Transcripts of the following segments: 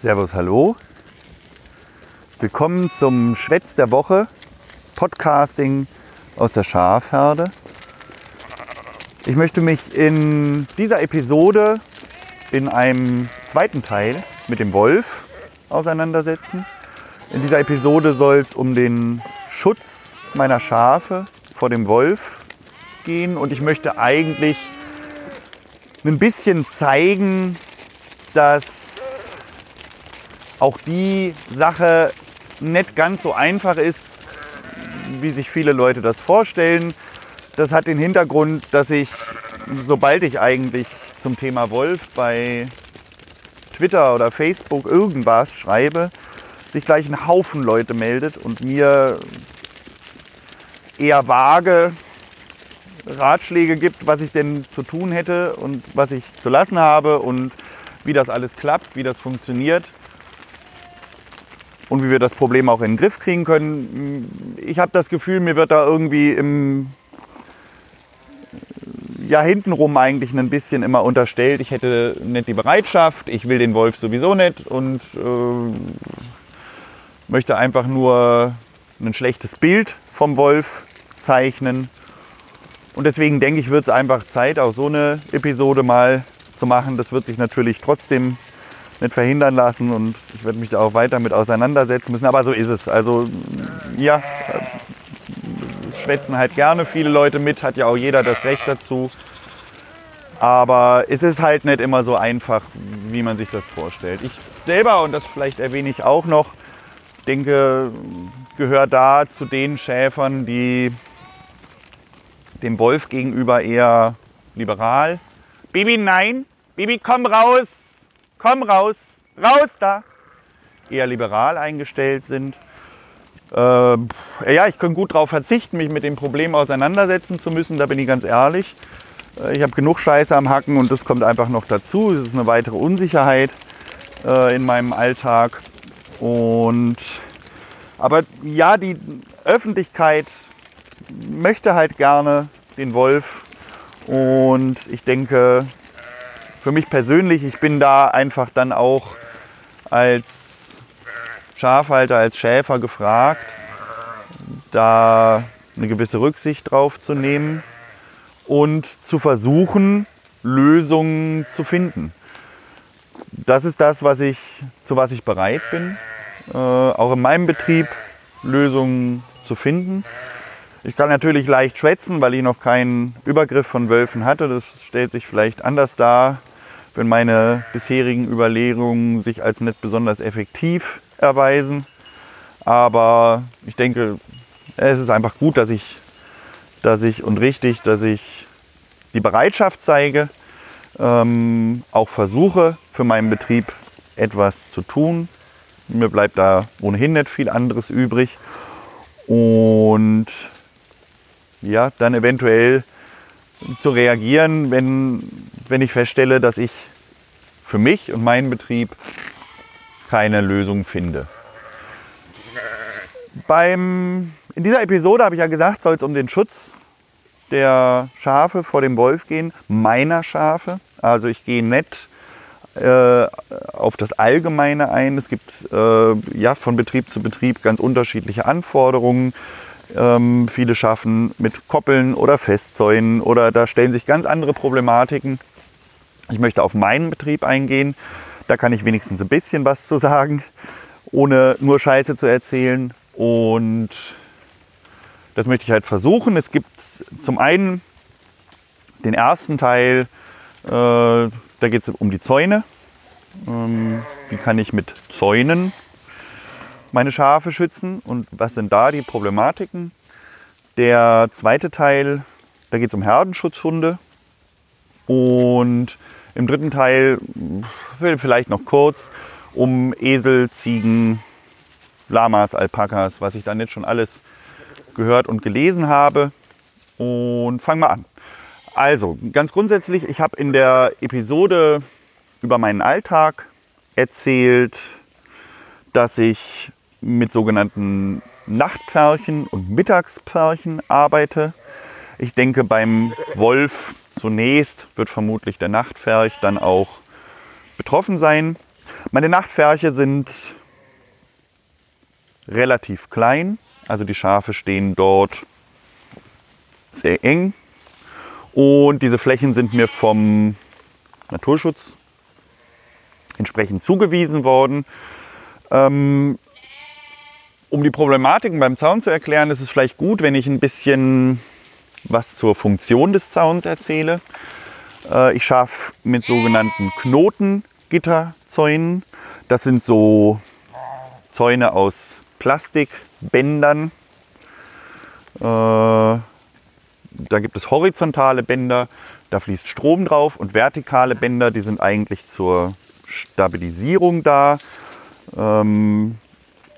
Servus, hallo. Willkommen zum Schwätz der Woche, Podcasting aus der Schafherde. Ich möchte mich in dieser Episode in einem zweiten Teil mit dem Wolf auseinandersetzen. In dieser Episode soll es um den Schutz meiner Schafe vor dem Wolf gehen und ich möchte eigentlich ein bisschen zeigen, dass auch die Sache nicht ganz so einfach ist, wie sich viele Leute das vorstellen. Das hat den Hintergrund, dass ich, sobald ich eigentlich zum Thema Wolf bei Twitter oder Facebook irgendwas schreibe, sich gleich ein Haufen Leute meldet und mir eher vage Ratschläge gibt, was ich denn zu tun hätte und was ich zu lassen habe und wie das alles klappt, wie das funktioniert und wie wir das Problem auch in den Griff kriegen können. Ich habe das Gefühl, mir wird da irgendwie im ja hintenrum eigentlich ein bisschen immer unterstellt, ich hätte nicht die Bereitschaft, ich will den Wolf sowieso nicht und äh, möchte einfach nur ein schlechtes Bild vom Wolf zeichnen. Und deswegen denke ich, wird es einfach Zeit, auch so eine Episode mal zu machen. Das wird sich natürlich trotzdem nicht verhindern lassen und ich werde mich da auch weiter mit auseinandersetzen müssen. Aber so ist es. Also ja, schwätzen halt gerne viele Leute mit, hat ja auch jeder das Recht dazu. Aber es ist halt nicht immer so einfach, wie man sich das vorstellt. Ich selber, und das vielleicht erwähne ich auch noch, denke, gehöre da zu den Schäfern, die dem Wolf gegenüber eher liberal. Baby, nein, Baby, komm raus, komm raus, raus da. Eher liberal eingestellt sind. Äh, ja, ich kann gut darauf verzichten, mich mit dem Problem auseinandersetzen zu müssen, da bin ich ganz ehrlich. Äh, ich habe genug Scheiße am Hacken und das kommt einfach noch dazu. Es ist eine weitere Unsicherheit äh, in meinem Alltag. Und aber ja, die Öffentlichkeit möchte halt gerne den Wolf. Und ich denke, für mich persönlich, ich bin da einfach dann auch als Schafhalter, als Schäfer gefragt, da eine gewisse Rücksicht drauf zu nehmen und zu versuchen, Lösungen zu finden. Das ist das, was ich, zu was ich bereit bin, äh, auch in meinem Betrieb Lösungen zu finden. Ich kann natürlich leicht schwätzen, weil ich noch keinen Übergriff von Wölfen hatte. Das stellt sich vielleicht anders dar, wenn meine bisherigen Überlegungen sich als nicht besonders effektiv erweisen. Aber ich denke, es ist einfach gut, dass ich, dass ich und richtig, dass ich die Bereitschaft zeige, ähm, auch versuche, für meinen Betrieb etwas zu tun. Mir bleibt da ohnehin nicht viel anderes übrig. Und ja, dann eventuell zu reagieren, wenn, wenn ich feststelle, dass ich für mich und meinen Betrieb keine Lösung finde. Beim, in dieser Episode habe ich ja gesagt, soll es um den Schutz der Schafe vor dem Wolf gehen, meiner Schafe. Also ich gehe nicht äh, auf das Allgemeine ein. Es gibt äh, ja von Betrieb zu Betrieb ganz unterschiedliche Anforderungen. Ähm, viele schaffen mit Koppeln oder Festzäunen oder da stellen sich ganz andere Problematiken. Ich möchte auf meinen Betrieb eingehen. Da kann ich wenigstens ein bisschen was zu sagen, ohne nur Scheiße zu erzählen. Und das möchte ich halt versuchen. Es gibt zum einen den ersten Teil, äh, da geht es um die Zäune. Ähm, wie kann ich mit Zäunen meine Schafe schützen und was sind da die Problematiken. Der zweite Teil, da geht es um Herdenschutzhunde. Und im dritten Teil will vielleicht noch kurz um Esel, Ziegen, Lamas, Alpakas, was ich dann jetzt schon alles gehört und gelesen habe. Und fangen wir an. Also, ganz grundsätzlich, ich habe in der Episode über meinen Alltag erzählt, dass ich mit sogenannten Nachtpferchen und Mittagspferchen arbeite. Ich denke, beim Wolf zunächst wird vermutlich der Nachtpferch dann auch betroffen sein. Meine Nachtferche sind relativ klein. Also die Schafe stehen dort sehr eng. Und diese Flächen sind mir vom Naturschutz entsprechend zugewiesen worden. Ähm, um die Problematiken beim Zaun zu erklären, ist es vielleicht gut, wenn ich ein bisschen was zur Funktion des Zauns erzähle. Äh, ich schaffe mit sogenannten Knotengitterzäunen. Das sind so Zäune aus Plastikbändern. Äh, da gibt es horizontale Bänder, da fließt Strom drauf und vertikale Bänder, die sind eigentlich zur Stabilisierung da. Ähm,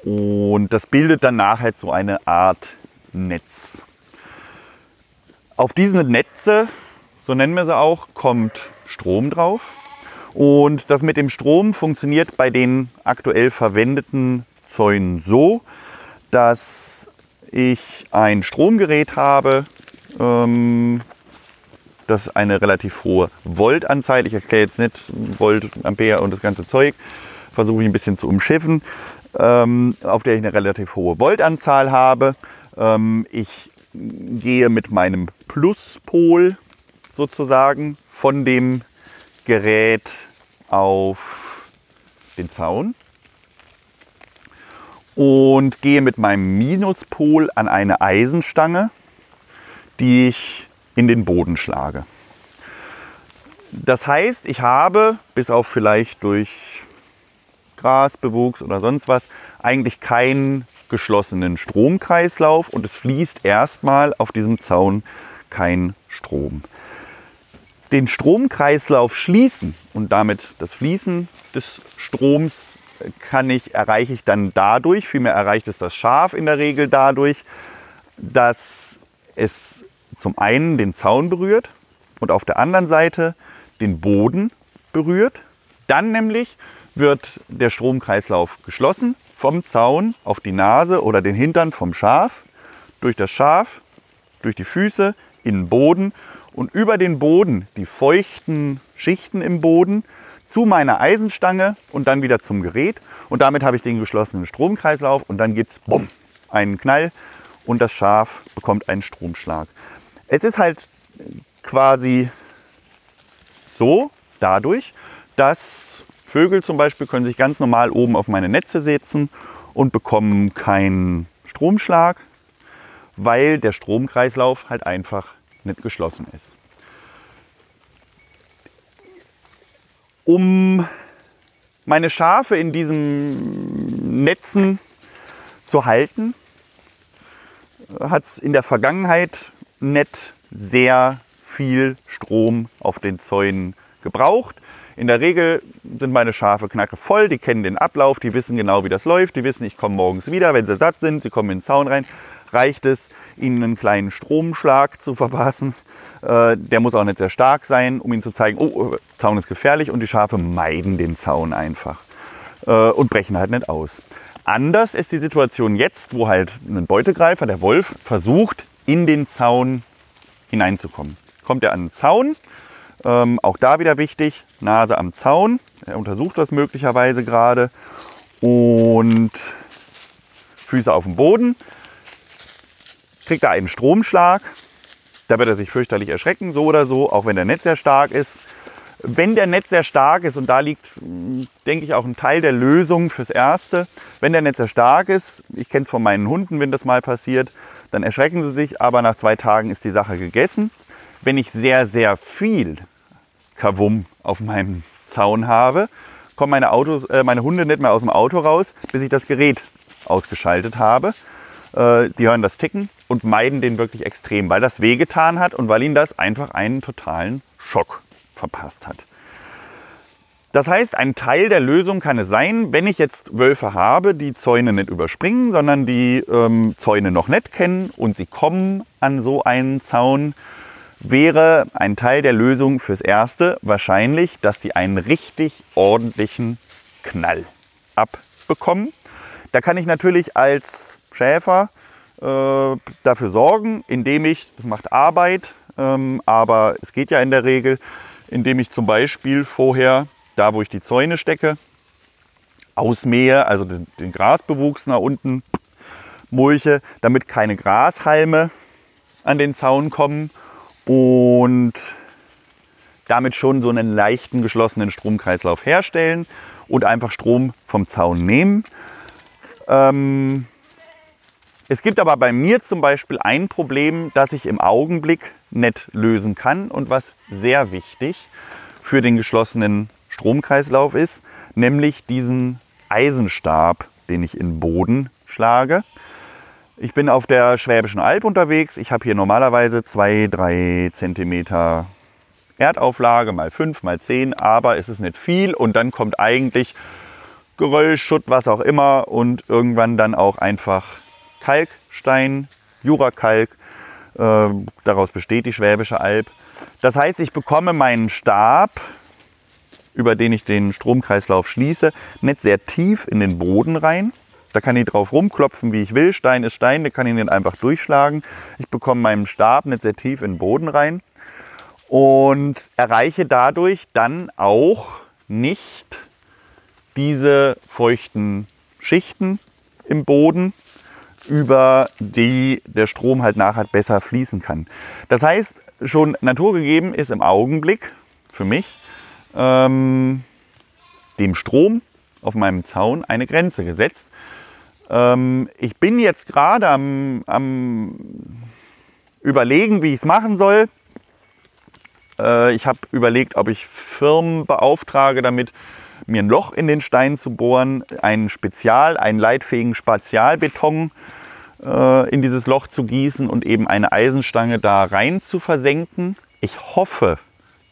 und das bildet dann nachher so eine Art Netz. Auf diese Netze, so nennen wir sie auch, kommt Strom drauf. Und das mit dem Strom funktioniert bei den aktuell verwendeten Zäunen so, dass ich ein Stromgerät habe, ähm, das eine relativ hohe Voltanzeige, ich erkläre jetzt nicht Volt, Ampere und das ganze Zeug, versuche ich ein bisschen zu umschiffen, ähm, auf der ich eine relativ hohe Voltanzahl habe. Ähm, ich gehe mit meinem Pluspol sozusagen von dem Gerät auf den Zaun und gehe mit meinem Minuspol an eine Eisenstange, die ich in den Boden schlage. Das heißt, ich habe, bis auf vielleicht durch Grasbewuchs oder sonst was, eigentlich keinen geschlossenen Stromkreislauf und es fließt erstmal auf diesem Zaun kein Strom. Den Stromkreislauf schließen und damit das Fließen des Stroms kann ich, erreiche ich dann dadurch, vielmehr erreicht es das Schaf in der Regel dadurch, dass es zum einen den Zaun berührt und auf der anderen Seite den Boden berührt. Dann nämlich wird der Stromkreislauf geschlossen vom Zaun auf die Nase oder den Hintern vom Schaf, durch das Schaf, durch die Füße, in den Boden und über den Boden die feuchten Schichten im Boden zu meiner Eisenstange und dann wieder zum Gerät. Und damit habe ich den geschlossenen Stromkreislauf und dann gibt es einen Knall und das Schaf bekommt einen Stromschlag. Es ist halt quasi so dadurch, dass Vögel zum Beispiel können sich ganz normal oben auf meine Netze setzen und bekommen keinen Stromschlag, weil der Stromkreislauf halt einfach nicht geschlossen ist. Um meine Schafe in diesen Netzen zu halten, hat es in der Vergangenheit nicht sehr viel Strom auf den Zäunen gebraucht. In der Regel sind meine Schafe knacke voll, die kennen den Ablauf, die wissen genau, wie das läuft, die wissen, ich komme morgens wieder, wenn sie satt sind, sie kommen in den Zaun rein, reicht es, ihnen einen kleinen Stromschlag zu verpassen. Äh, der muss auch nicht sehr stark sein, um ihnen zu zeigen, oh, Zaun ist gefährlich und die Schafe meiden den Zaun einfach äh, und brechen halt nicht aus. Anders ist die Situation jetzt, wo halt ein Beutegreifer, der Wolf, versucht, in den Zaun hineinzukommen. Kommt er an den Zaun, ähm, auch da wieder wichtig, Nase am Zaun, er untersucht das möglicherweise gerade und Füße auf dem Boden, kriegt er einen Stromschlag. Da wird er sich fürchterlich erschrecken, so oder so, auch wenn der Netz sehr stark ist. Wenn der Netz sehr stark ist, und da liegt, denke ich, auch ein Teil der Lösung fürs Erste, wenn der Netz sehr stark ist, ich kenne es von meinen Hunden, wenn das mal passiert, dann erschrecken sie sich, aber nach zwei Tagen ist die Sache gegessen. Wenn ich sehr, sehr viel Kavum auf meinem Zaun habe, kommen meine, Autos, äh, meine Hunde nicht mehr aus dem Auto raus, bis ich das Gerät ausgeschaltet habe. Äh, die hören das Ticken und meiden den wirklich extrem, weil das wehgetan hat und weil ihnen das einfach einen totalen Schock verpasst hat. Das heißt, ein Teil der Lösung kann es sein, wenn ich jetzt Wölfe habe, die Zäune nicht überspringen, sondern die ähm, Zäune noch nicht kennen und sie kommen an so einen Zaun, wäre ein Teil der Lösung fürs Erste wahrscheinlich, dass die einen richtig ordentlichen Knall abbekommen. Da kann ich natürlich als Schäfer äh, dafür sorgen, indem ich, das macht Arbeit, ähm, aber es geht ja in der Regel, indem ich zum Beispiel vorher, da wo ich die Zäune stecke, ausmähe, also den, den Grasbewuchs nach unten mulche, damit keine Grashalme an den Zaun kommen und damit schon so einen leichten geschlossenen Stromkreislauf herstellen und einfach Strom vom Zaun nehmen. Ähm, es gibt aber bei mir zum Beispiel ein Problem, das ich im Augenblick nicht lösen kann und was sehr wichtig für den geschlossenen Stromkreislauf ist, nämlich diesen Eisenstab, den ich in den Boden schlage. Ich bin auf der Schwäbischen Alb unterwegs. Ich habe hier normalerweise 2-3 cm Erdauflage, mal 5, mal 10, aber es ist nicht viel und dann kommt eigentlich Geröll, Schutt, was auch immer und irgendwann dann auch einfach Kalkstein, Jurakalk. Äh, daraus besteht die Schwäbische Alb. Das heißt, ich bekomme meinen Stab, über den ich den Stromkreislauf schließe, nicht sehr tief in den Boden rein. Da kann ich drauf rumklopfen, wie ich will. Stein ist Stein, da kann ich den einfach durchschlagen. Ich bekomme meinen Stab nicht sehr tief in den Boden rein und erreiche dadurch dann auch nicht diese feuchten Schichten im Boden, über die der Strom halt nachher besser fließen kann. Das heißt, schon naturgegeben ist im Augenblick für mich ähm, dem Strom auf meinem Zaun eine Grenze gesetzt. Ähm, ich bin jetzt gerade am, am überlegen, wie ich es machen soll. Äh, ich habe überlegt, ob ich Firmen beauftrage, damit mir ein Loch in den Stein zu bohren, einen Spezial, einen leitfähigen Spezialbeton äh, in dieses Loch zu gießen und eben eine Eisenstange da rein zu versenken. Ich hoffe,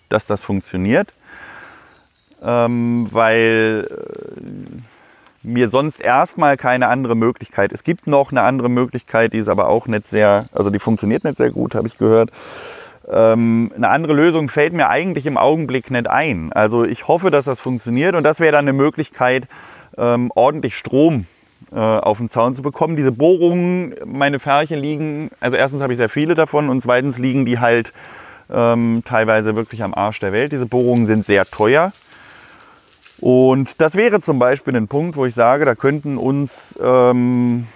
dass das funktioniert, ähm, weil äh, mir sonst erstmal keine andere Möglichkeit. Es gibt noch eine andere Möglichkeit, die ist aber auch nicht sehr, also die funktioniert nicht sehr gut, habe ich gehört. Ähm, eine andere Lösung fällt mir eigentlich im Augenblick nicht ein. Also ich hoffe, dass das funktioniert und das wäre dann eine Möglichkeit, ähm, ordentlich Strom äh, auf den Zaun zu bekommen. Diese Bohrungen, meine Färchen liegen, also erstens habe ich sehr viele davon und zweitens liegen die halt ähm, teilweise wirklich am Arsch der Welt. Diese Bohrungen sind sehr teuer. Und das wäre zum Beispiel ein Punkt, wo ich sage, da könnten uns ähm,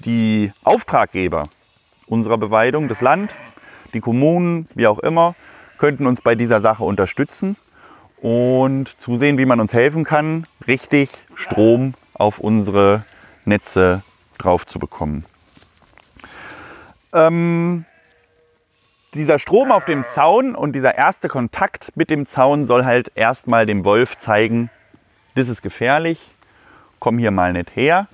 die Auftraggeber unserer Beweidung, das Land, die Kommunen, wie auch immer, könnten uns bei dieser Sache unterstützen und zusehen, wie man uns helfen kann, richtig Strom auf unsere Netze drauf zu bekommen. Ähm, dieser Strom auf dem Zaun und dieser erste Kontakt mit dem Zaun soll halt erstmal dem Wolf zeigen, das ist gefährlich, komm hier mal nicht her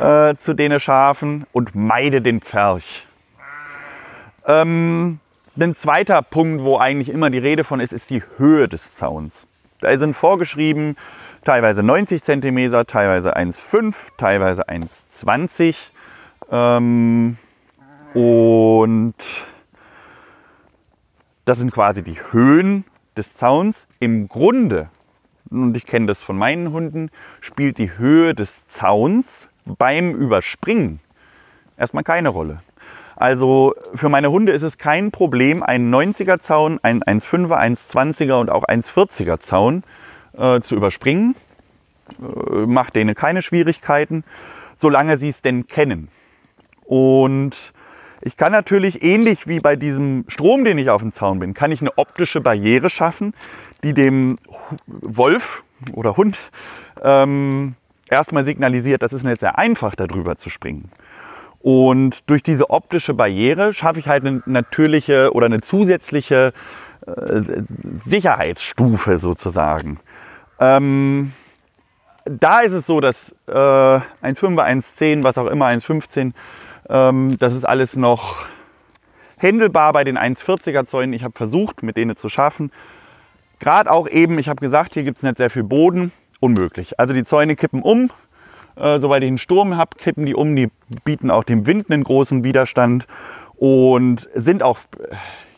äh, zu den Schafen und meide den Pferch. Ähm, ein zweiter Punkt, wo eigentlich immer die Rede von ist, ist die Höhe des Zauns. Da sind vorgeschrieben teilweise 90 cm, teilweise 1,5, teilweise 1,20. Ähm, und das sind quasi die Höhen des Zauns. Im Grunde, und ich kenne das von meinen Hunden, spielt die Höhe des Zauns beim Überspringen erstmal keine Rolle. Also für meine Hunde ist es kein Problem, einen 90er Zaun, einen 1,5er, 1,20er und auch 1,40er Zaun äh, zu überspringen. Äh, macht denen keine Schwierigkeiten, solange sie es denn kennen. Und ich kann natürlich ähnlich wie bei diesem Strom, den ich auf dem Zaun bin, kann ich eine optische Barriere schaffen, die dem Wolf oder Hund ähm, erstmal signalisiert, das ist nicht sehr einfach, darüber zu springen. Und durch diese optische Barriere schaffe ich halt eine natürliche oder eine zusätzliche äh, Sicherheitsstufe sozusagen. Ähm, da ist es so, dass äh, 1,5er, 1,10, was auch immer, 1,15, ähm, das ist alles noch händelbar bei den 1,40er Zäunen. Ich habe versucht, mit denen zu schaffen. Gerade auch eben, ich habe gesagt, hier gibt es nicht sehr viel Boden. Unmöglich. Also die Zäune kippen um, äh, sobald ich einen Sturm habe, kippen die um. Die bieten auch dem Wind einen großen Widerstand und sind auch,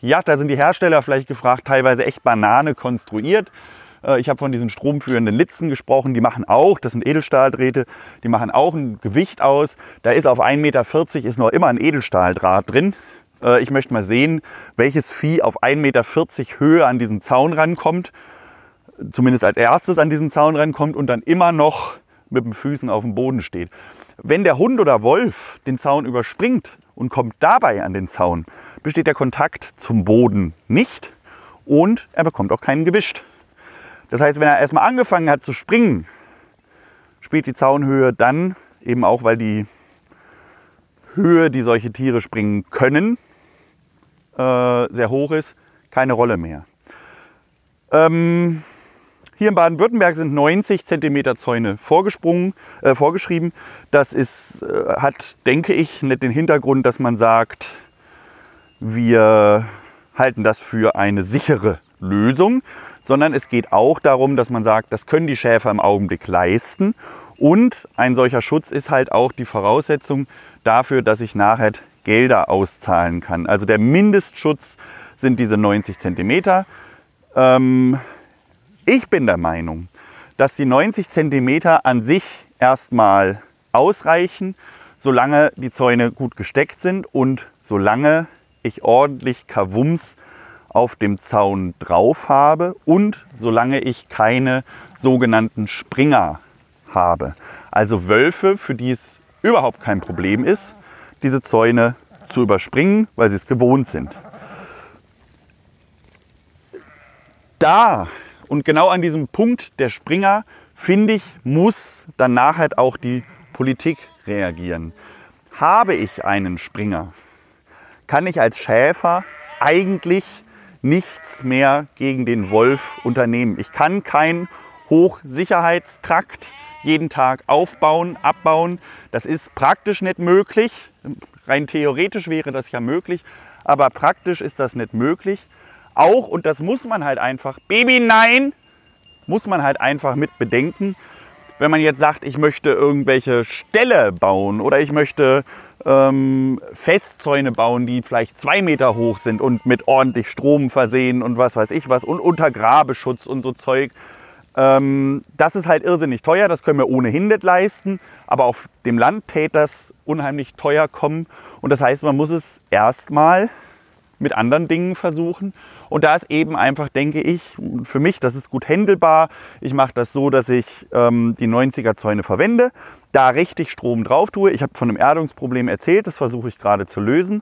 ja, da sind die Hersteller vielleicht gefragt, teilweise echt Banane konstruiert. Äh, ich habe von diesen stromführenden Litzen gesprochen, die machen auch, das sind Edelstahldrähte, die machen auch ein Gewicht aus. Da ist auf 1,40 Meter ist noch immer ein Edelstahldraht drin. Äh, ich möchte mal sehen, welches Vieh auf 1,40 Meter Höhe an diesen Zaun rankommt. zumindest als erstes an diesen Zaun rankommt und dann immer noch mit den Füßen auf dem Boden steht. Wenn der Hund oder Wolf den Zaun überspringt und kommt dabei an den Zaun, besteht der Kontakt zum Boden nicht und er bekommt auch keinen gewischt. Das heißt, wenn er erstmal angefangen hat zu springen, spielt die Zaunhöhe dann eben auch, weil die Höhe, die solche Tiere springen können, äh, sehr hoch ist, keine Rolle mehr. Ähm, hier in Baden-Württemberg sind 90 cm Zäune vorgesprungen, äh, vorgeschrieben. Das ist, äh, hat, denke ich, nicht den Hintergrund, dass man sagt, wir halten das für eine sichere Lösung, sondern es geht auch darum, dass man sagt, das können die Schäfer im Augenblick leisten. Und ein solcher Schutz ist halt auch die Voraussetzung dafür, dass ich nachher Gelder auszahlen kann. Also der Mindestschutz sind diese 90 Zentimeter. Ähm, ich bin der Meinung, dass die 90 Zentimeter an sich erstmal ausreichen, solange die Zäune gut gesteckt sind und solange ich ordentlich Kavums auf dem Zaun drauf habe und solange ich keine sogenannten Springer habe. Also Wölfe, für die es überhaupt kein Problem ist, diese Zäune zu überspringen, weil sie es gewohnt sind. Da und genau an diesem Punkt der Springer, finde ich, muss dann nachher auch die Politik reagieren. Habe ich einen Springer, kann ich als Schäfer eigentlich nichts mehr gegen den Wolf unternehmen. Ich kann keinen Hochsicherheitstrakt jeden Tag aufbauen, abbauen. Das ist praktisch nicht möglich. Rein theoretisch wäre das ja möglich, aber praktisch ist das nicht möglich. Auch, und das muss man halt einfach, Baby, nein, muss man halt einfach mit bedenken. Wenn man jetzt sagt, ich möchte irgendwelche Ställe bauen oder ich möchte ähm, Festzäune bauen, die vielleicht zwei Meter hoch sind und mit ordentlich Strom versehen und was weiß ich was und unter Grabeschutz und so Zeug. Ähm, das ist halt irrsinnig teuer, das können wir ohnehin nicht leisten, aber auf dem Land täte das unheimlich teuer kommen und das heißt, man muss es erstmal mit anderen Dingen versuchen. Und da ist eben einfach, denke ich, für mich, das ist gut händelbar. Ich mache das so, dass ich ähm, die 90er Zäune verwende, da richtig Strom drauf tue. Ich habe von einem Erdungsproblem erzählt, das versuche ich gerade zu lösen.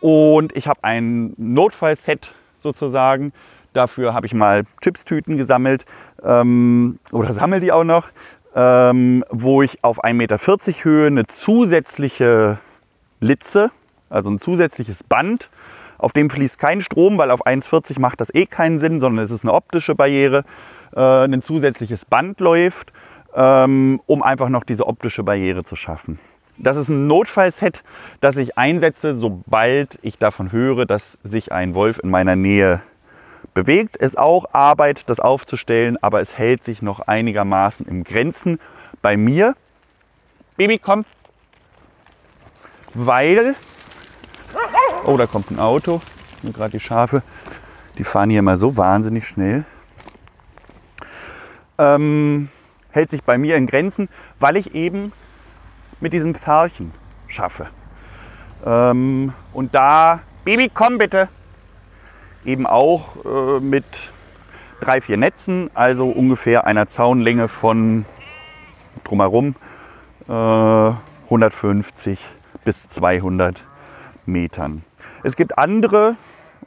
Und ich habe ein Notfallset sozusagen. Dafür habe ich mal Chipstüten gesammelt ähm, oder sammle die auch noch, ähm, wo ich auf 1,40 Meter Höhe eine zusätzliche Litze, also ein zusätzliches Band auf dem fließt kein Strom, weil auf 1,40 macht das eh keinen Sinn, sondern es ist eine optische Barriere. Äh, ein zusätzliches Band läuft, ähm, um einfach noch diese optische Barriere zu schaffen. Das ist ein Notfallset, das ich einsetze, sobald ich davon höre, dass sich ein Wolf in meiner Nähe bewegt. Es ist auch Arbeit, das aufzustellen, aber es hält sich noch einigermaßen im Grenzen bei mir. Baby, komm. Weil Oh, da kommt ein Auto. Gerade die Schafe, die fahren hier immer so wahnsinnig schnell. Ähm, hält sich bei mir in Grenzen, weil ich eben mit diesen Pferchen schaffe. Ähm, und da, Baby, komm bitte, eben auch äh, mit drei, vier Netzen, also ungefähr einer Zaunlänge von drumherum äh, 150 bis 200 Metern. Es gibt andere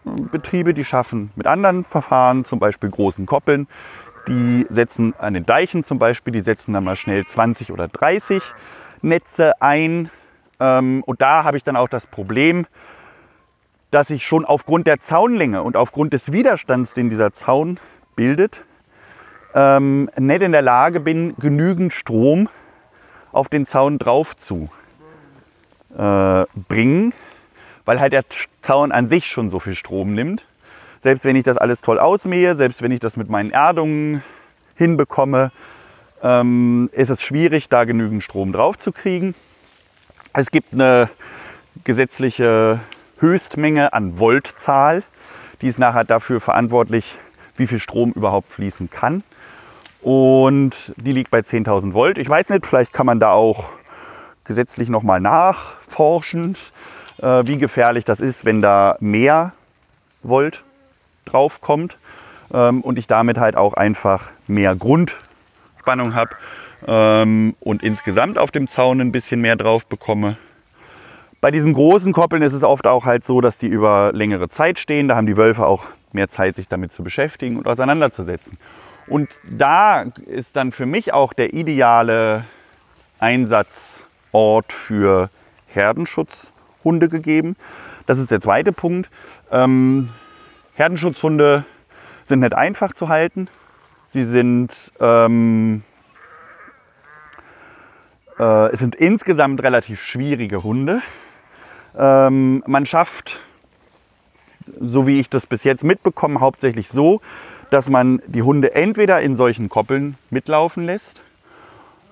äh, Betriebe, die schaffen mit anderen Verfahren, zum Beispiel großen Koppeln, die setzen an den Deichen zum Beispiel, die setzen dann mal schnell 20 oder 30 Netze ein. Ähm, und da habe ich dann auch das Problem, dass ich schon aufgrund der Zaunlänge und aufgrund des Widerstands, den dieser Zaun bildet, ähm, nicht in der Lage bin, genügend Strom auf den Zaun drauf zu äh, bringen, weil halt der Zaun an sich schon so viel Strom nimmt. Selbst wenn ich das alles toll ausmähe, selbst wenn ich das mit meinen Erdungen hinbekomme, ähm, ist es schwierig, da genügend Strom drauf zu kriegen. Es gibt eine gesetzliche Höchstmenge an Voltzahl, die ist nachher dafür verantwortlich, wie viel Strom überhaupt fließen kann. Und die liegt bei 10.000 Volt. Ich weiß nicht, vielleicht kann man da auch gesetzlich nochmal nachforschen. Äh, wie gefährlich das ist, wenn da mehr Volt drauf kommt. ähm, und ich damit halt auch einfach mehr Grundspannung habe ähm, und insgesamt auf dem Zaun ein bisschen mehr drauf bekomme. Bei diesen großen Koppeln ist es oft auch halt so, dass die über längere Zeit stehen. Da haben die Wölfe auch mehr Zeit, sich damit zu beschäftigen und auseinanderzusetzen. Und da ist dann für mich auch der ideale Einsatzort für Herdenschutzhunde gegeben. Das ist der zweite Punkt. Ähm, Herdenschutzhunde sind nicht einfach zu halten. Sie sind, ähm, äh, es sind insgesamt relativ schwierige Hunde. Ähm, man schafft, so wie ich das bis jetzt mitbekomme, hauptsächlich so, dass man die Hunde entweder in solchen Koppeln mitlaufen lässt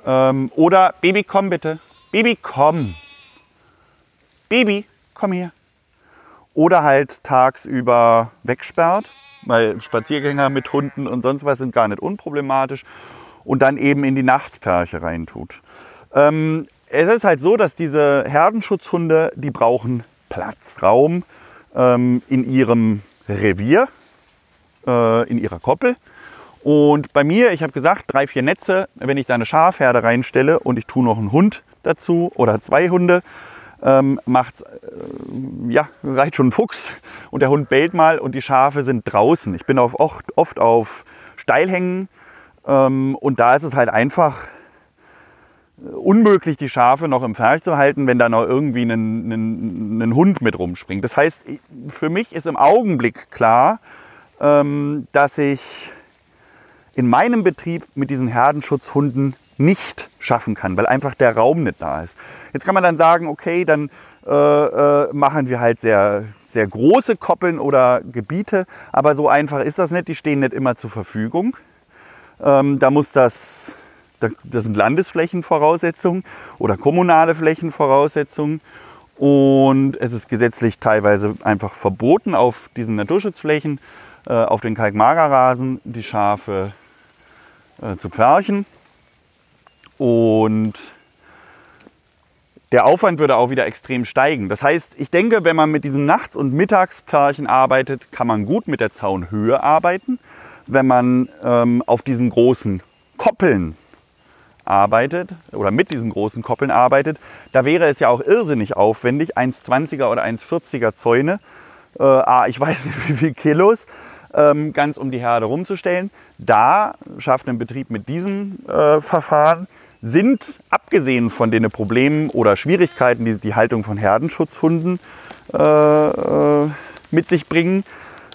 ähm, oder Baby, komm bitte. Baby, komm. Baby, komm hier. Oder halt tagsüber wegsperrt, weil Spaziergänger mit Hunden und sonst was sind gar nicht unproblematisch und dann eben in die Nachtpferche reintut. Ähm, es ist halt so, dass diese Herdenschutzhunde, die brauchen Platz, Raum ähm, in ihrem Revier, äh, in ihrer Koppel. Und bei mir, ich habe gesagt, drei, vier Netze, wenn ich da eine Schafherde reinstelle und ich tue noch einen Hund dazu oder zwei Hunde, ähm, macht, äh, ja, reicht schon ein Fuchs und der Hund bellt mal und die Schafe sind draußen. Ich bin auf, oft, oft auf Steilhängen ähm, und da ist es halt einfach unmöglich, die Schafe noch im Pferch zu halten, wenn da noch irgendwie ein Hund mit rumspringt. Das heißt, für mich ist im Augenblick klar, ähm, dass ich in meinem Betrieb mit diesen Herdenschutzhunden nicht schaffen kann, weil einfach der Raum nicht da ist. Jetzt kann man dann sagen, okay, dann äh, äh, machen wir halt sehr, sehr große Koppeln oder Gebiete, aber so einfach ist das nicht, die stehen nicht immer zur Verfügung. Ähm, da muss das das sind Landesflächenvoraussetzungen oder kommunale Flächenvoraussetzungen. Und es ist gesetzlich teilweise einfach verboten, auf diesen Naturschutzflächen, äh, auf den Kalkmagerrasen, die Schafe äh, zu pferchen. Und der Aufwand würde auch wieder extrem steigen. Das heißt, ich denke, wenn man mit diesen Nachts- und Mittagspferchen arbeitet, kann man gut mit der Zaunhöhe arbeiten. Wenn man ähm, auf diesen großen Koppeln arbeitet oder mit diesen großen Koppeln arbeitet, da wäre es ja auch irrsinnig aufwendig, 1,20er oder 1,40er Zäune, äh, ich weiß nicht wie viel Kilos, ähm, ganz um die Herde rumzustellen. Da schafft ein Betrieb mit diesem äh, Verfahren, sind abgesehen von den Problemen oder Schwierigkeiten, die die Haltung von Herdenschutzhunden äh, äh mit sich bringen,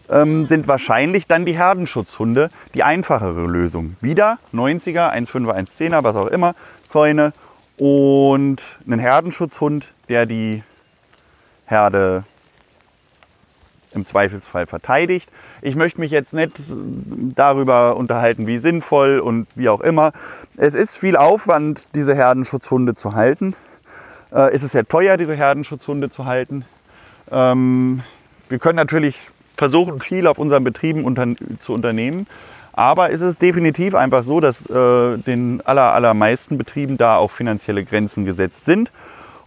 ähm, sind wahrscheinlich dann die Herdenschutzhunde die einfachere Lösung. Wieder 90er, 1,5er, 1,10er, was auch immer, Zäune und einen Herdenschutzhund, der die Herde im Zweifelsfall verteidigt. Ich möchte mich jetzt nicht darüber unterhalten, wie sinnvoll und wie auch immer. Es ist viel Aufwand, diese Herdenschutzhunde zu halten. Äh, es ist sehr teuer, diese Herdenschutzhunde zu halten. Ähm, wir können natürlich versuchen viel auf unseren Betrieben unter, zu unternehmen. Aber es ist definitiv einfach so, dass äh, den aller, allermeisten Betrieben da auch finanzielle Grenzen gesetzt sind.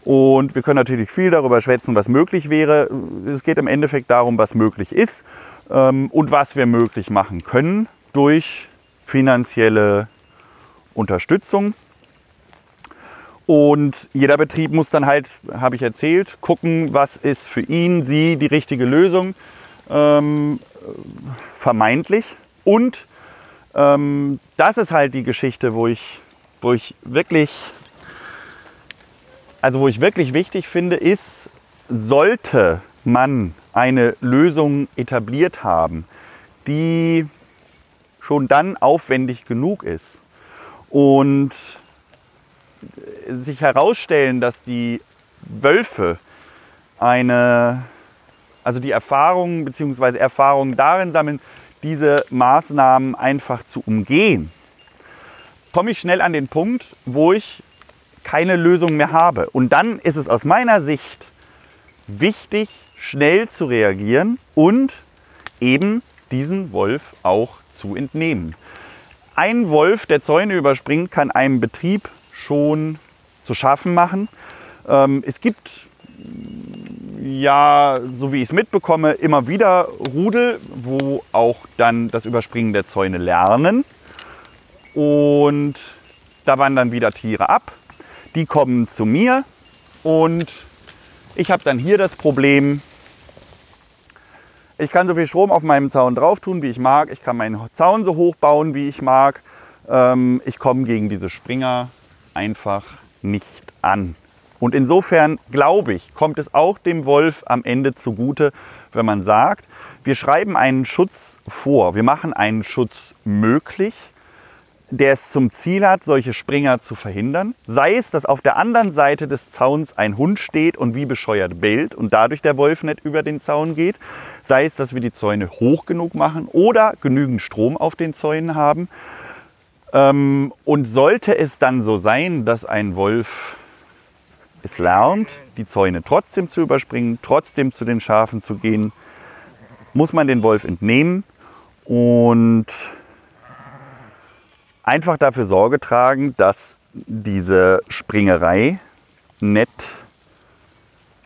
Und wir können natürlich viel darüber schwätzen, was möglich wäre. Es geht im Endeffekt darum, was möglich ist und was wir möglich machen können durch finanzielle Unterstützung. Und jeder Betrieb muss dann halt, habe ich erzählt, gucken, was ist für ihn, sie die richtige Lösung ähm, vermeintlich. Und ähm, das ist halt die Geschichte, wo ich, wo ich wirklich, also wo ich wirklich wichtig finde, ist, sollte man eine Lösung etabliert haben, die schon dann aufwendig genug ist und sich herausstellen, dass die Wölfe eine also die Erfahrungen bzw. Erfahrungen darin sammeln, diese Maßnahmen einfach zu umgehen, komme ich schnell an den Punkt, wo ich keine Lösung mehr habe. Und dann ist es aus meiner Sicht wichtig, schnell zu reagieren und eben diesen Wolf auch zu entnehmen. Ein Wolf, der Zäune überspringt, kann einem Betrieb schon zu schaffen machen. Ähm, es gibt ja, so wie ich es mitbekomme, immer wieder Rudel, wo auch dann das Überspringen der Zäune lernen. Und da wandern wieder Tiere ab. Die kommen zu mir und ich habe dann hier das Problem, ich kann so viel Strom auf meinem Zaun drauf tun, wie ich mag. Ich kann meinen Zaun so hoch bauen, wie ich mag. Ähm, ich komme gegen diese Springer einfach nicht an. Und insofern glaube ich, kommt es auch dem Wolf am Ende zugute, wenn man sagt, wir schreiben einen Schutz vor, wir machen einen Schutz möglich, der es zum Ziel hat, solche Springer zu verhindern. Sei es, dass auf der anderen Seite des Zauns ein Hund steht und wie bescheuert bellt und dadurch der Wolf nicht über den Zaun geht. Sei es, dass wir die Zäune hoch genug machen oder genügend Strom auf den Zäunen haben. Ähm, und sollte es dann so sein, dass ein Wolf es lernt, die Zäune trotzdem zu überspringen, trotzdem zu den Schafen zu gehen, muss man den Wolf entnehmen und einfach dafür Sorge tragen, dass diese Springerei nett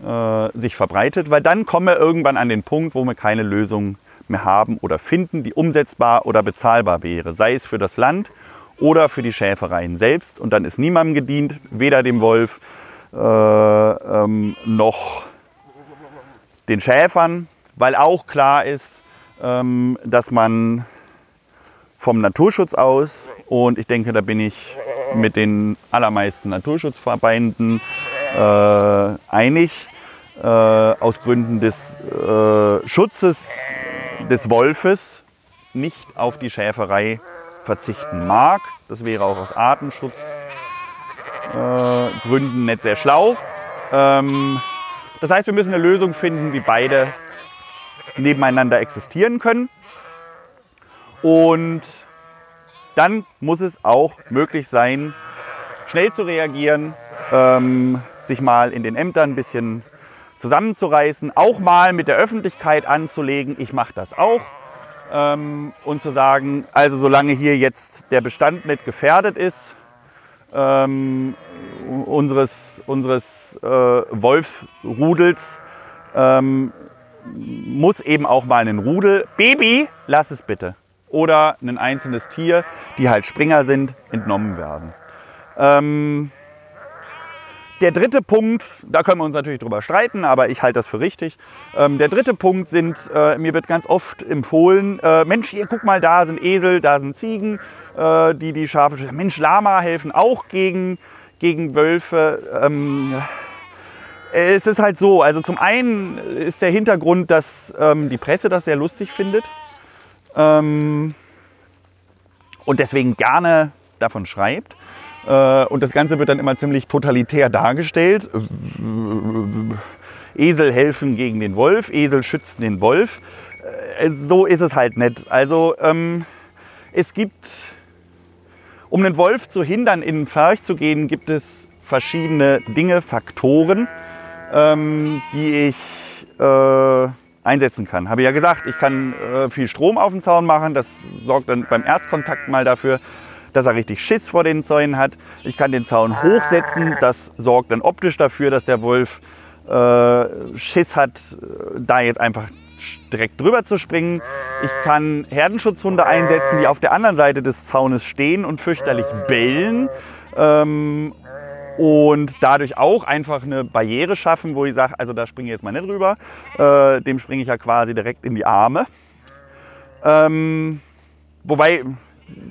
äh, sich verbreitet, weil dann kommen wir irgendwann an den Punkt, wo wir keine Lösung mehr haben oder finden, die umsetzbar oder bezahlbar wäre, sei es für das Land oder für die Schäfereien selbst. Und dann ist niemandem gedient, weder dem Wolf äh, ähm, noch den Schäfern, weil auch klar ist, ähm, dass man vom Naturschutz aus und ich denke, da bin ich mit den allermeisten Naturschutzverbänden äh, einig, äh, aus Gründen des äh, Schutzes des Wolfes nicht auf die Schäferei verzichten mag. Das wäre auch aus Artenschutzgründen nicht sehr schlau. Ähm, das heißt, wir müssen eine Lösung finden, wie beide nebeneinander existieren können. Und dann muss es auch möglich sein, schnell zu reagieren, ähm, sich mal in den Ämtern ein bisschen zusammenzureißen, auch mal mit der Öffentlichkeit anzulegen, ich mache das auch. Ähm, und zu sagen, also solange hier jetzt der Bestand nicht gefährdet ist, ähm, unseres, unseres äh, Wolfsrudels, ähm, muss eben auch mal ein Rudel, Baby, lass es bitte, oder ein einzelnes Tier, die halt Springer sind, entnommen werden. Ähm, der dritte Punkt, da können wir uns natürlich drüber streiten, aber ich halte das für richtig. Ähm, der dritte Punkt sind, äh, mir wird ganz oft empfohlen, äh, Mensch, hier guck mal, da sind Esel, da sind Ziegen, äh, die die Schafe, Mensch, Lama helfen auch gegen, gegen Wölfe. Ähm, es ist halt so, also zum einen ist der Hintergrund, dass ähm, die Presse das sehr lustig findet ähm, und deswegen gerne davon schreibt. Äh, und das Ganze wird dann immer ziemlich totalitär dargestellt. Esel helfen gegen den Wolf, Esel schützen den Wolf. Äh, so ist es halt nicht. Also ähm, es gibt, um den Wolf zu hindern, in den Pferch zu gehen, gibt es verschiedene Dinge, Faktoren, ähm, die ich äh, einsetzen kann. Habe ich ja gesagt, ich kann äh, viel Strom auf den Zaun machen. Das sorgt dann beim Erstkontakt mal dafür, dass er richtig Schiss vor den Zäunen hat. Ich kann den Zaun hochsetzen. Das sorgt dann optisch dafür, dass der Wolf äh, Schiss hat, äh, da jetzt einfach direkt drüber zu springen. Ich kann Herdenschutzhunde einsetzen, die auf der anderen Seite des Zaunes stehen und fürchterlich bellen. Ähm, und dadurch auch einfach eine Barriere schaffen, wo ich sage, also da springe ich jetzt mal nicht rüber. Äh, dem springe ich ja quasi direkt in die Arme. Ähm, wobei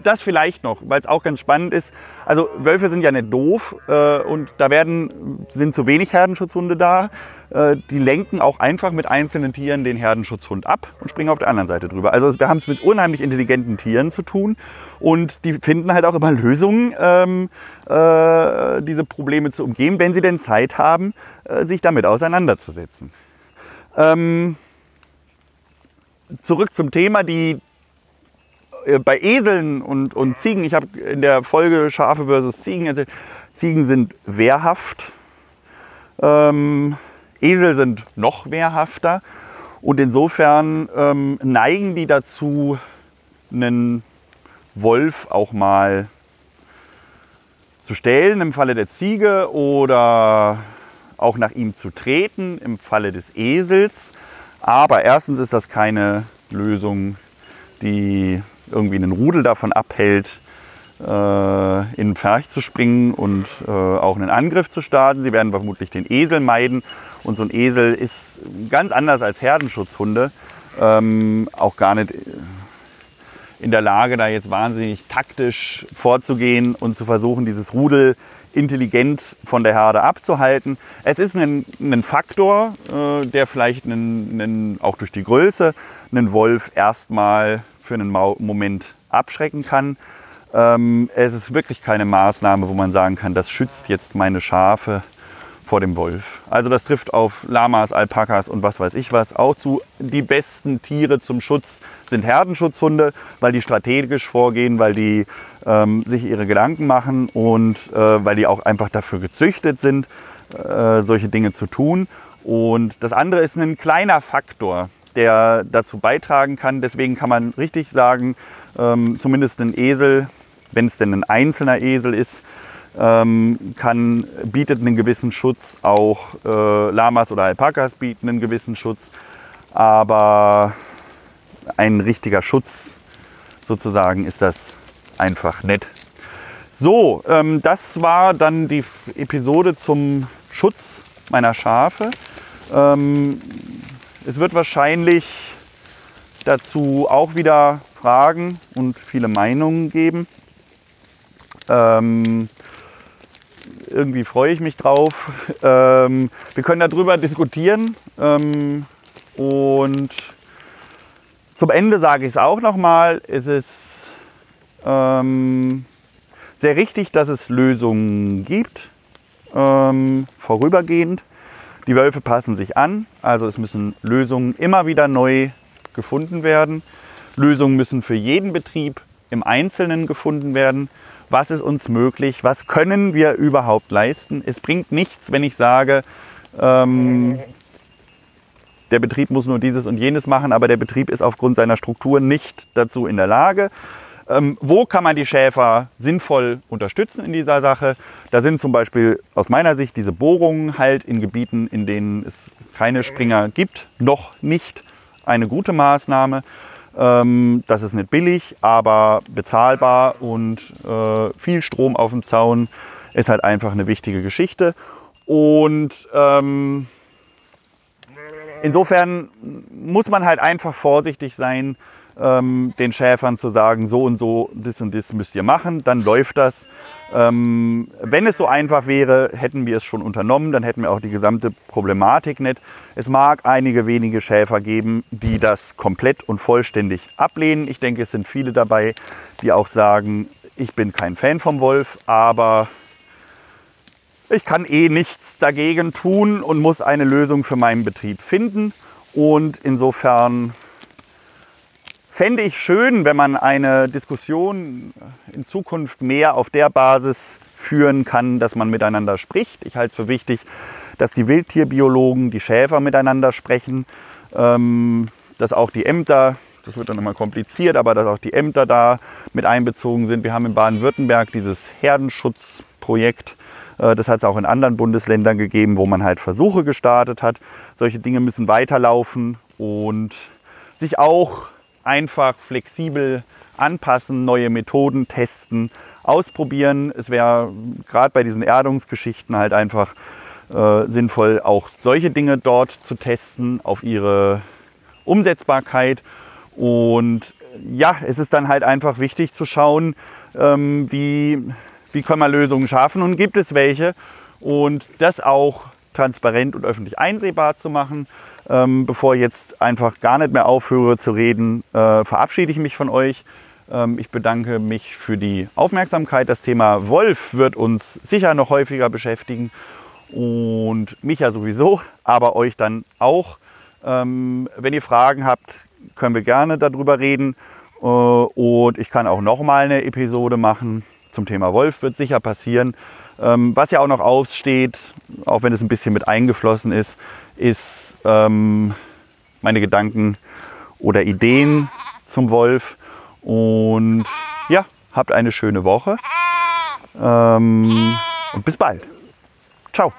das vielleicht noch, weil es auch ganz spannend ist. Also Wölfe sind ja nicht doof äh, und da werden, sind zu wenig Herdenschutzhunde da. Äh, die lenken auch einfach mit einzelnen Tieren den Herdenschutzhund ab und springen auf der anderen Seite drüber. Also wir haben es mit unheimlich intelligenten Tieren zu tun und die finden halt auch immer Lösungen, ähm, äh, diese Probleme zu umgehen, wenn sie denn Zeit haben, äh, sich damit auseinanderzusetzen. Ähm, zurück zum Thema, die bei Eseln und, und Ziegen, ich habe in der Folge Schafe versus Ziegen erzählt, Ziegen sind wehrhaft, ähm, Esel sind noch wehrhafter. Und insofern ähm, neigen die dazu, einen Wolf auch mal zu stellen im Falle der Ziege oder auch nach ihm zu treten im Falle des Esels. Aber erstens ist das keine Lösung, die irgendwie einen Rudel davon abhält, äh, in den Pferch zu springen und äh, auch einen Angriff zu starten. Sie werden vermutlich den Esel meiden. Und so ein Esel ist ganz anders als Herdenschutzhunde ähm, auch gar nicht in der Lage, da jetzt wahnsinnig taktisch vorzugehen und zu versuchen, dieses Rudel intelligent von der Herde abzuhalten. Es ist ein, ein Faktor, äh, der vielleicht einen, einen, auch durch die Größe einen Wolf erstmal für einen Moment abschrecken kann. Ähm, es ist wirklich keine Maßnahme, wo man sagen kann, das schützt jetzt meine Schafe vor dem Wolf. Also das trifft auf Lamas, Alpakas und was weiß ich was auch zu. Die besten Tiere zum Schutz sind Herdenschutzhunde, weil die strategisch vorgehen, weil die ähm, sich ihre Gedanken machen und äh, weil die auch einfach dafür gezüchtet sind, äh, solche Dinge zu tun. Und das andere ist ein kleiner Faktor, der dazu beitragen kann. Deswegen kann man richtig sagen, ähm, zumindest ein Esel, wenn es denn ein einzelner Esel ist, ähm, kann, bietet einen gewissen Schutz. Auch äh, Lamas oder Alpakas bieten einen gewissen Schutz. Aber ein richtiger Schutz sozusagen ist das einfach nett. So, ähm, das war dann die Episode zum Schutz meiner Schafe. Ähm, es wird wahrscheinlich dazu auch wieder Fragen und viele Meinungen geben. Ähm, irgendwie freue ich mich drauf. Ähm, wir können darüber diskutieren. Ähm, und zum Ende sage ich es auch nochmal. Es ist ähm, sehr richtig, dass es Lösungen gibt, ähm, vorübergehend. Die Wölfe passen sich an, also es müssen Lösungen immer wieder neu gefunden werden. Lösungen müssen für jeden Betrieb im Einzelnen gefunden werden was ist uns möglich, was können wir überhaupt leisten. Es bringt nichts, wenn ich sage, ähm, der Betrieb muss nur dieses und jenes machen, aber der Betrieb ist aufgrund seiner Struktur nicht dazu in der Lage. Ähm, wo kann man die Schäfer sinnvoll unterstützen in dieser Sache? Da sind zum Beispiel aus meiner Sicht diese Bohrungen halt in Gebieten, in denen es keine Springer gibt, noch nicht eine gute Maßnahme. Ähm, das ist nicht billig, aber bezahlbar und äh, viel Strom auf dem Zaun ist halt einfach eine wichtige Geschichte. Und ähm, insofern muss man halt einfach vorsichtig sein, ähm, den Schäfern zu sagen, so und so, das und das müsst ihr machen, dann läuft das. Ähm, wenn es so einfach wäre, hätten wir es schon unternommen, dann hätten wir auch die gesamte Problematik nicht. Es mag einige wenige Schäfer geben, die das komplett und vollständig ablehnen. Ich denke, es sind viele dabei, die auch sagen, ich bin kein Fan vom Wolf, aber ich kann eh nichts dagegen tun und muss eine Lösung für meinen Betrieb finden. Und insofern fände ich schön, wenn man eine Diskussion in Zukunft mehr auf der Basis führen kann, dass man miteinander spricht. Ich halte es für wichtig, dass die Wildtierbiologen, die Schäfer miteinander sprechen, ähm, dass auch die Ämter, das wird dann immer kompliziert, aber dass auch die Ämter da mit einbezogen sind. Wir haben in Baden-Württemberg dieses Herdenschutzprojekt. Äh, das hat es auch in anderen Bundesländern gegeben, wo man halt Versuche gestartet hat. Solche Dinge müssen weiterlaufen und sich auch einfach flexibel anpassen, neue Methoden testen, ausprobieren. Es wäre gerade bei diesen Erdungsgeschichten halt einfach äh, sinnvoll, auch solche Dinge dort zu testen auf ihre Umsetzbarkeit. Und ja, es ist dann halt einfach wichtig zu schauen, ähm, wie, wie kann man Lösungen schaffen und gibt es welche. Und das auch transparent und öffentlich einsehbar zu machen. Ähm, bevor ich jetzt einfach gar nicht mehr aufhöre zu reden, äh, verabschiede ich mich von euch. Ähm, ich bedanke mich für die Aufmerksamkeit. Das Thema Wolf wird uns sicher noch häufiger beschäftigen und mich ja sowieso, aber euch dann auch. Ähm, wenn ihr Fragen habt, können wir gerne darüber reden. Äh, und ich kann auch noch mal eine Episode machen zum Thema Wolf, wird sicher passieren. Ähm, was ja auch noch aussteht, auch wenn es ein bisschen mit eingeflossen ist, ist ähm, meine Gedanken oder Ideen zum Wolf. Und ja, habt eine schöne Woche. Ähm, und bis bald. Ciao.